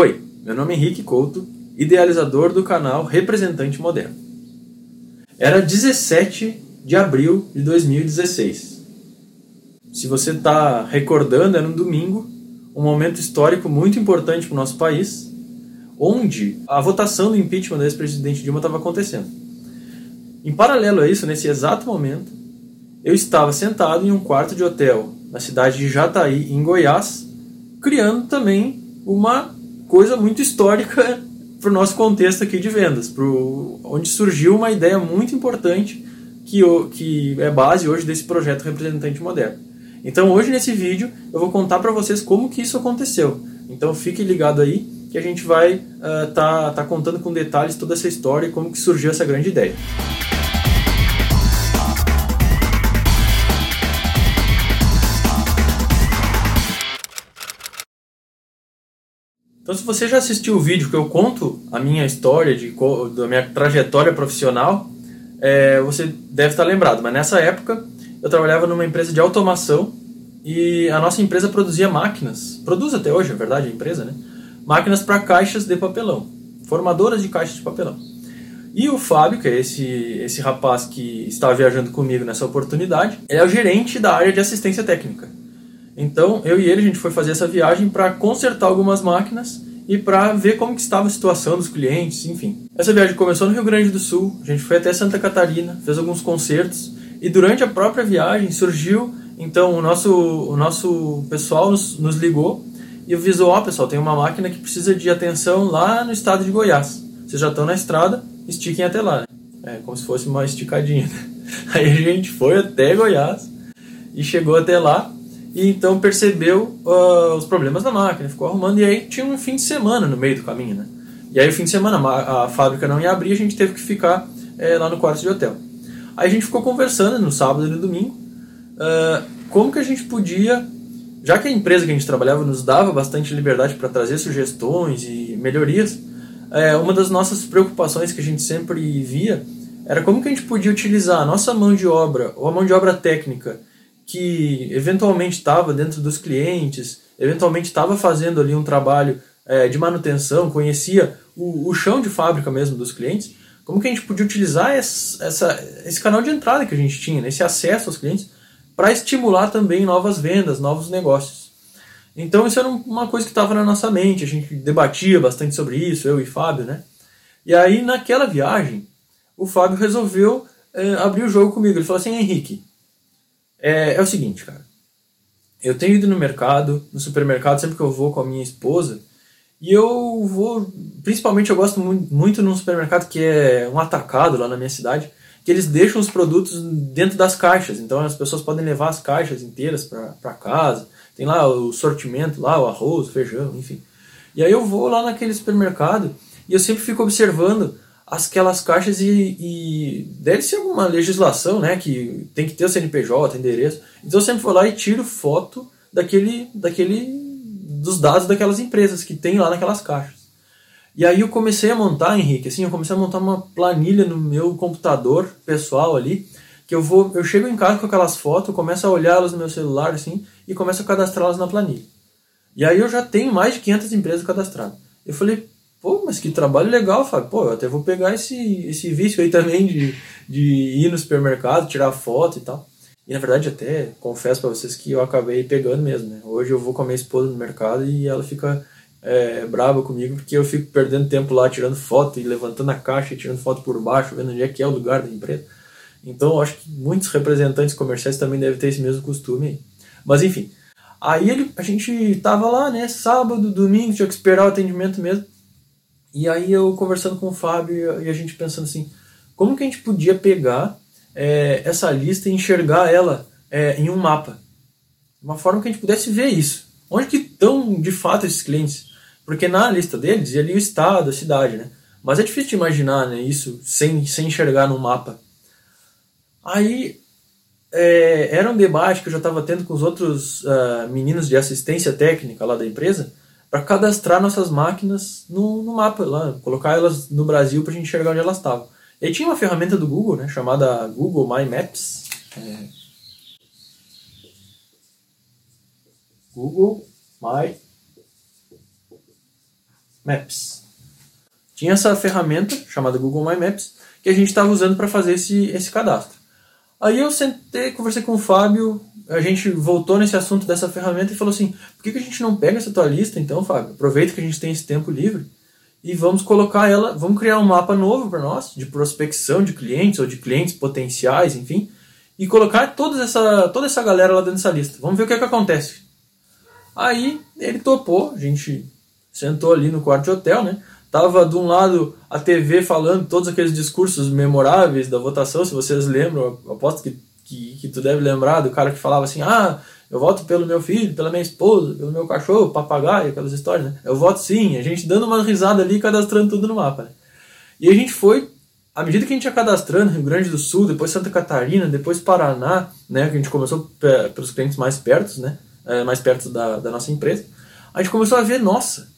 Oi, meu nome é Henrique Couto, idealizador do canal Representante Moderno. Era 17 de abril de 2016. Se você está recordando, era um domingo, um momento histórico muito importante para o nosso país, onde a votação do impeachment do ex-presidente Dilma estava acontecendo. Em paralelo a isso, nesse exato momento, eu estava sentado em um quarto de hotel na cidade de Jataí, em Goiás, criando também uma coisa muito histórica para o nosso contexto aqui de vendas, pro, onde surgiu uma ideia muito importante que, que é base hoje desse projeto Representante Moderno. Então hoje nesse vídeo eu vou contar para vocês como que isso aconteceu. Então fique ligado aí que a gente vai estar uh, tá, tá contando com detalhes toda essa história e como que surgiu essa grande ideia. Então, se você já assistiu o vídeo que eu conto a minha história, de, da minha trajetória profissional, é, você deve estar lembrado. Mas nessa época, eu trabalhava numa empresa de automação e a nossa empresa produzia máquinas, produz até hoje, é verdade, a empresa, né? Máquinas para caixas de papelão, formadoras de caixas de papelão. E o Fábio, que é esse, esse rapaz que estava viajando comigo nessa oportunidade, ele é o gerente da área de assistência técnica. Então, eu e ele, a gente foi fazer essa viagem para consertar algumas máquinas e para ver como que estava a situação dos clientes, enfim. Essa viagem começou no Rio Grande do Sul, a gente foi até Santa Catarina, fez alguns concertos e durante a própria viagem surgiu, então o nosso, o nosso pessoal nos, nos ligou e avisou, ó oh, pessoal, tem uma máquina que precisa de atenção lá no estado de Goiás. Vocês já estão na estrada, estiquem até lá. É como se fosse uma esticadinha. Né? Aí a gente foi até Goiás e chegou até lá e então percebeu uh, os problemas da máquina, ficou arrumando, e aí tinha um fim de semana no meio do caminho, né? E aí o fim de semana a, a fábrica não ia abrir, a gente teve que ficar é, lá no quarto de hotel. Aí a gente ficou conversando no sábado e no domingo, uh, como que a gente podia, já que a empresa que a gente trabalhava nos dava bastante liberdade para trazer sugestões e melhorias, é, uma das nossas preocupações que a gente sempre via era como que a gente podia utilizar a nossa mão de obra, ou a mão de obra técnica, que eventualmente estava dentro dos clientes, eventualmente estava fazendo ali um trabalho é, de manutenção, conhecia o, o, chão de fábrica mesmo dos clientes, como que a gente podia utilizar essa, esse canal de entrada que a gente tinha, né, esse acesso aos clientes, para estimular também novas vendas, novos negócios. Então isso era uma coisa que estava na nossa mente, a gente debatia bastante sobre isso, eu e Fábio, né? E aí naquela viagem, o Fábio resolveu é, abrir o jogo comigo. Ele falou assim, Henrique, é, é o seguinte, cara. Eu tenho ido no mercado, no supermercado, sempre que eu vou com a minha esposa, e eu vou. Principalmente eu gosto muito, muito num supermercado que é um atacado lá na minha cidade, que eles deixam os produtos dentro das caixas. Então as pessoas podem levar as caixas inteiras para casa. Tem lá o sortimento, lá, o arroz, o feijão, enfim. E aí eu vou lá naquele supermercado e eu sempre fico observando aquelas caixas e, e, deve ser alguma legislação, né, que tem que ter o CNPJ, endereço. Então eu sempre vou lá e tiro foto daquele, daquele, dos dados daquelas empresas que tem lá naquelas caixas. E aí eu comecei a montar, Henrique, assim, eu comecei a montar uma planilha no meu computador pessoal ali, que eu vou, eu chego em casa com aquelas fotos, começo a olhá-las no meu celular assim e começo a cadastrá-las na planilha. E aí eu já tenho mais de 500 empresas cadastradas. Eu falei, Pô, mas que trabalho legal, Fábio. Pô, eu até vou pegar esse, esse vício aí também de, de ir no supermercado, tirar foto e tal. E na verdade, até confesso para vocês que eu acabei pegando mesmo, né? Hoje eu vou com a minha esposa no mercado e ela fica é, brava comigo porque eu fico perdendo tempo lá tirando foto e levantando a caixa e tirando foto por baixo, vendo onde é que é o lugar da empresa. Então eu acho que muitos representantes comerciais também devem ter esse mesmo costume aí. Mas enfim, aí ele, a gente tava lá, né? Sábado, domingo, tinha que esperar o atendimento mesmo. E aí eu conversando com o Fábio e a gente pensando assim, como que a gente podia pegar é, essa lista e enxergar ela é, em um mapa? Uma forma que a gente pudesse ver isso. Onde que estão de fato esses clientes? Porque na lista deles ia ali o estado, a cidade, né? Mas é difícil de imaginar né, isso sem, sem enxergar no mapa. Aí é, era um debate que eu já estava tendo com os outros uh, meninos de assistência técnica lá da empresa, para cadastrar nossas máquinas no, no, mapa lá, colocar elas no Brasil para a gente enxergar onde elas estavam. E tinha uma ferramenta do Google, né, chamada Google My Maps. É... Google My Maps. Tinha essa ferramenta chamada Google My Maps que a gente estava usando para fazer esse, esse cadastro. Aí eu sentei, conversei com o Fábio, a gente voltou nesse assunto dessa ferramenta e falou assim: por que, que a gente não pega essa tua lista então, Fábio? Aproveita que a gente tem esse tempo livre e vamos colocar ela, vamos criar um mapa novo para nós, de prospecção de clientes ou de clientes potenciais, enfim, e colocar toda essa, toda essa galera lá dentro dessa lista. Vamos ver o que, é que acontece. Aí ele topou, a gente sentou ali no quarto de hotel, né? Tava de um lado a TV falando todos aqueles discursos memoráveis da votação, se vocês lembram, aposto que, que, que tu deve lembrar do cara que falava assim: ah, eu voto pelo meu filho, pela minha esposa, pelo meu cachorro, papagaio, aquelas histórias, né? Eu voto sim, a gente dando uma risada ali cadastrando tudo no mapa, né? E a gente foi, à medida que a gente ia cadastrando, Rio Grande do Sul, depois Santa Catarina, depois Paraná, né? Que a gente começou pelos clientes mais perto, né? É, mais perto da, da nossa empresa, a gente começou a ver, nossa,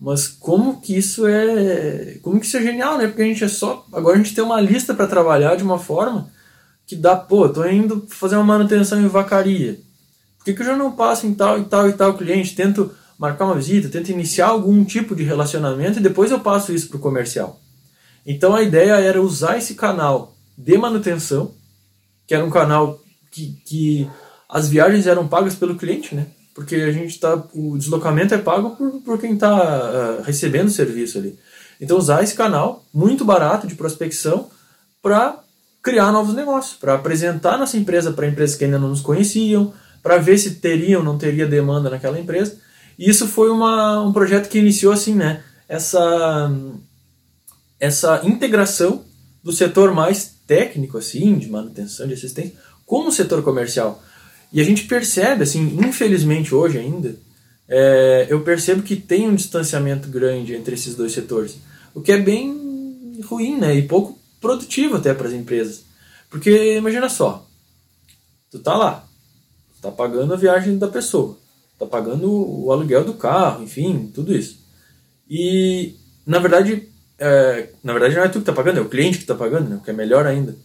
mas como que isso é. Como que isso é genial, né? Porque a gente é só. Agora a gente tem uma lista para trabalhar de uma forma que dá, pô, tô indo fazer uma manutenção em vacaria. Por que, que eu já não passo em tal e tal e tal cliente? Tento marcar uma visita, tento iniciar algum tipo de relacionamento e depois eu passo isso para o comercial. Então a ideia era usar esse canal de manutenção, que era um canal que, que as viagens eram pagas pelo cliente, né? Porque a gente está o deslocamento é pago por, por quem está uh, recebendo o serviço ali. Então usar esse canal muito barato de prospecção para criar novos negócios, para apresentar nossa empresa para empresas que ainda não nos conheciam, para ver se teria ou não teria demanda naquela empresa. E isso foi uma, um projeto que iniciou assim, né? Essa essa integração do setor mais técnico assim, de manutenção, de assistência, com o setor comercial. E a gente percebe, assim, infelizmente hoje ainda, é, eu percebo que tem um distanciamento grande entre esses dois setores, o que é bem ruim, né? E pouco produtivo até para as empresas. Porque imagina só, tu tá lá, tá pagando a viagem da pessoa, tá pagando o aluguel do carro, enfim, tudo isso. E na verdade, é, na verdade não é tu que tá pagando, é o cliente que tá pagando, né? O que é melhor ainda.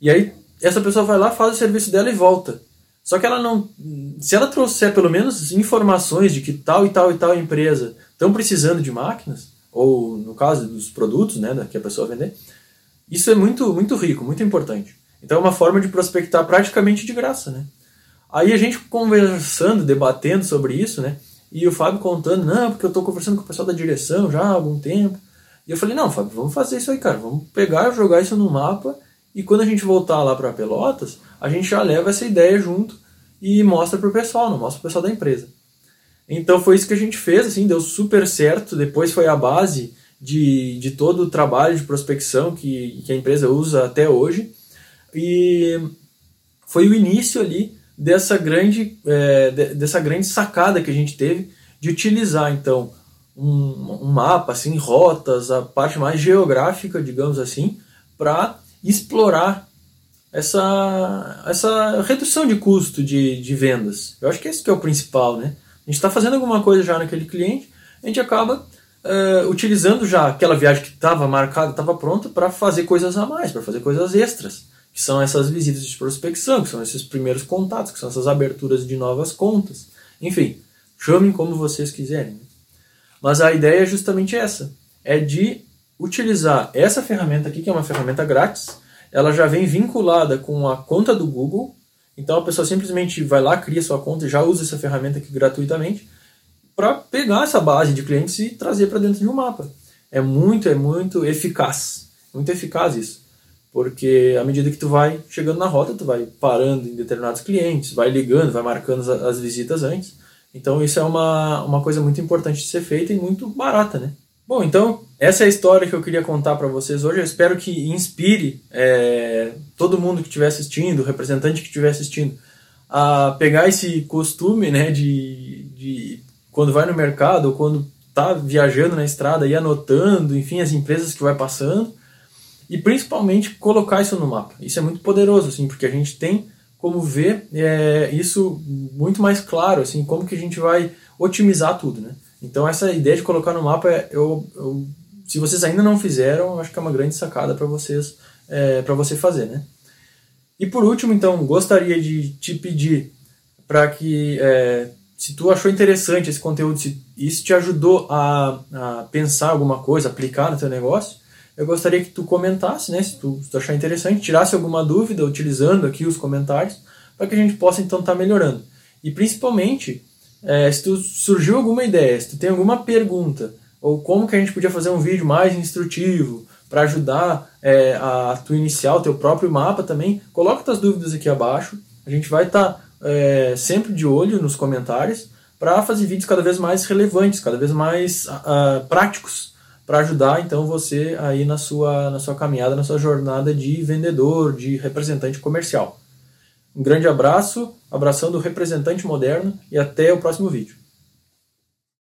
E aí essa pessoa vai lá, faz o serviço dela e volta. Só que ela não. Se ela trouxer pelo menos informações de que tal e tal e tal empresa estão precisando de máquinas, ou no caso dos produtos né, que a pessoa vender, isso é muito, muito rico, muito importante. Então é uma forma de prospectar praticamente de graça. Né? Aí a gente conversando, debatendo sobre isso, né? E o Fábio contando, não, porque eu estou conversando com o pessoal da direção já há algum tempo. E eu falei, não, Fábio, vamos fazer isso aí, cara. Vamos pegar, jogar isso no mapa e quando a gente voltar lá para Pelotas, a gente já leva essa ideia junto e mostra para o pessoal, não mostra para o pessoal da empresa. Então foi isso que a gente fez, assim, deu super certo. Depois foi a base de, de todo o trabalho de prospecção que, que a empresa usa até hoje. E foi o início ali dessa grande, é, dessa grande sacada que a gente teve de utilizar, então, um, um mapa, assim, rotas, a parte mais geográfica, digamos assim, para explorar essa, essa redução de custo de, de vendas. Eu acho que esse que é o principal, né? A gente está fazendo alguma coisa já naquele cliente, a gente acaba uh, utilizando já aquela viagem que estava marcada, estava pronta, para fazer coisas a mais, para fazer coisas extras, que são essas visitas de prospecção, que são esses primeiros contatos, que são essas aberturas de novas contas. Enfim, chamem como vocês quiserem. Né? Mas a ideia é justamente essa, é de utilizar essa ferramenta aqui, que é uma ferramenta grátis, ela já vem vinculada com a conta do Google. Então a pessoa simplesmente vai lá, cria sua conta e já usa essa ferramenta aqui gratuitamente para pegar essa base de clientes e trazer para dentro de um mapa. É muito, é muito eficaz. Muito eficaz isso. Porque à medida que tu vai chegando na rota, tu vai parando em determinados clientes, vai ligando, vai marcando as, as visitas antes. Então isso é uma, uma coisa muito importante de ser feita e muito barata, né? Bom, então essa é a história que eu queria contar para vocês hoje. Eu espero que inspire é, todo mundo que estiver assistindo, o representante que estiver assistindo, a pegar esse costume né, de, de quando vai no mercado ou quando está viajando na estrada e anotando, enfim, as empresas que vai passando e principalmente colocar isso no mapa. Isso é muito poderoso, assim, porque a gente tem como ver é, isso muito mais claro, assim, como que a gente vai otimizar tudo, né? Então essa ideia de colocar no mapa, é, eu, eu, se vocês ainda não fizeram, acho que é uma grande sacada para vocês, é, para você fazer, né? E por último, então, gostaria de te pedir para que é, se tu achou interessante esse conteúdo, se isso te ajudou a, a pensar alguma coisa, aplicar no teu negócio, eu gostaria que tu comentasse, né, se tu, se tu achar interessante, tirasse alguma dúvida utilizando aqui os comentários, para que a gente possa então estar tá melhorando. E principalmente, é, se tu surgiu alguma ideia, se tu tem alguma pergunta, ou como que a gente podia fazer um vídeo mais instrutivo, para ajudar é, a tu iniciar o teu próprio mapa também, coloca tuas dúvidas aqui abaixo. A gente vai estar tá, é, sempre de olho nos comentários para fazer vídeos cada vez mais relevantes, cada vez mais uh, práticos para ajudar então você aí na sua na sua caminhada, na sua jornada de vendedor, de representante comercial. Um grande abraço, abração do representante moderno e até o próximo vídeo.